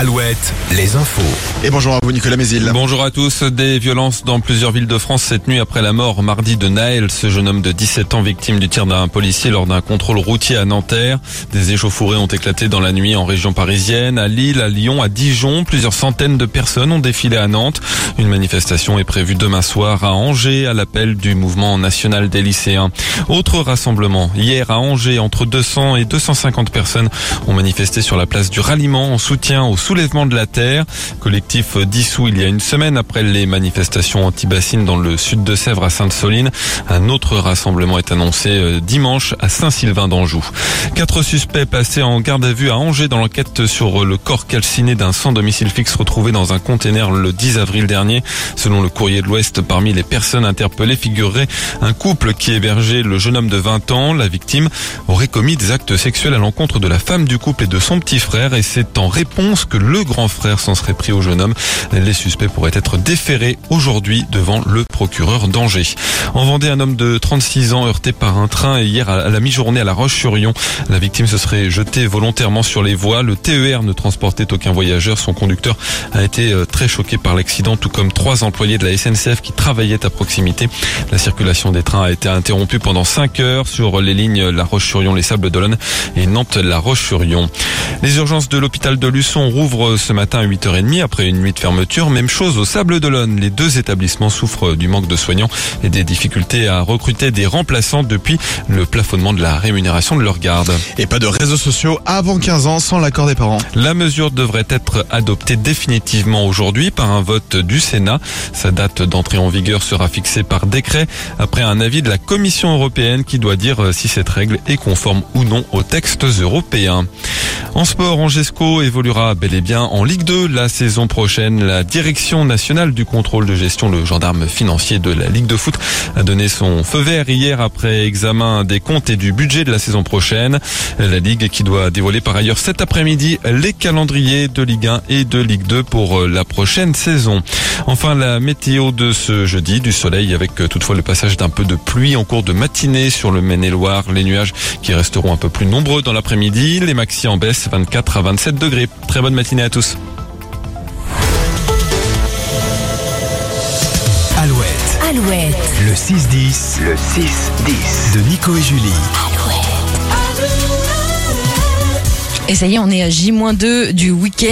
Alouette, les infos. Et bonjour à vous Nicolas Mézil. Bonjour à tous. Des violences dans plusieurs villes de France cette nuit après la mort mardi de Naël, ce jeune homme de 17 ans victime du tir d'un policier lors d'un contrôle routier à Nanterre. Des échauffourées ont éclaté dans la nuit en région parisienne, à Lille, à Lyon, à Dijon. Plusieurs centaines de personnes ont défilé à Nantes. Une manifestation est prévue demain soir à Angers à l'appel du mouvement national des lycéens. Autre rassemblement. Hier à Angers, entre 200 et 250 personnes ont manifesté sur la place du ralliement en soutien au soulèvement de la terre. Collectif dissous il y a une semaine après les manifestations anti-bassines dans le sud de Sèvres à Sainte-Soline. Un autre rassemblement est annoncé euh, dimanche à Saint-Sylvain d'Anjou. Quatre suspects passés en garde à vue à Angers dans l'enquête sur le corps calciné d'un sans domicile fixe retrouvé dans un container le 10 avril dernier. Selon le courrier de l'Ouest, parmi les personnes interpellées figurerait un couple qui hébergeait le jeune homme de 20 ans. La victime aurait commis des actes sexuels à l'encontre de la femme du couple et de son petit frère et c'est en réponse que le grand frère s'en serait pris au jeune homme. Les suspects pourraient être déférés aujourd'hui devant le procureur d'Angers. En Vendée, un homme de 36 ans heurté par un train hier à la mi-journée à La Roche-sur-Yon. La victime se serait jetée volontairement sur les voies. Le TER ne transportait aucun voyageur. Son conducteur a été euh, très choqué par l'accident, tout comme trois employés de la SNCF qui travaillaient à proximité. La circulation des trains a été interrompue pendant 5 heures sur les lignes La Roche-sur-Yon, les Sables d'Olonne et Nantes-La Roche-sur-Yon. Les urgences de l'hôpital de Luçon rouvrent ce matin à 8h30 après une nuit de fermeture. Même chose au Sable d'Olonne. Les deux établissements souffrent du manque de soignants et des difficultés à recruter des remplaçants depuis le plafonnement de la rémunération de leur garde. Et pas de réseaux sociaux avant 15 ans sans l'accord des parents. La mesure devrait être adoptée définitivement aujourd'hui par un vote du Sénat. Sa date d'entrée en vigueur sera fixée par décret après un avis de la Commission européenne qui doit dire si cette règle est conforme ou non aux textes européens. En sport, Angesco évoluera bel et bien en Ligue 2 la saison prochaine. La direction nationale du contrôle de gestion, le gendarme financier de la Ligue de foot, a donné son feu vert hier après examen des comptes et du budget de la saison prochaine. La Ligue qui doit dévoiler par ailleurs cet après-midi les calendriers de Ligue 1 et de Ligue 2 pour la prochaine saison. Enfin, la météo de ce jeudi, du soleil avec toutefois le passage d'un peu de pluie en cours de matinée sur le Maine-et-Loire. Les nuages qui resteront un peu plus nombreux dans l'après-midi. Les maxi en baisse 24 à 27 degrés. Très bonne matinée à tous. Alouette, Alouette, le 6-10, le 6-10. de Nico et Julie. Et ça y est, on est à J-2 du week-end.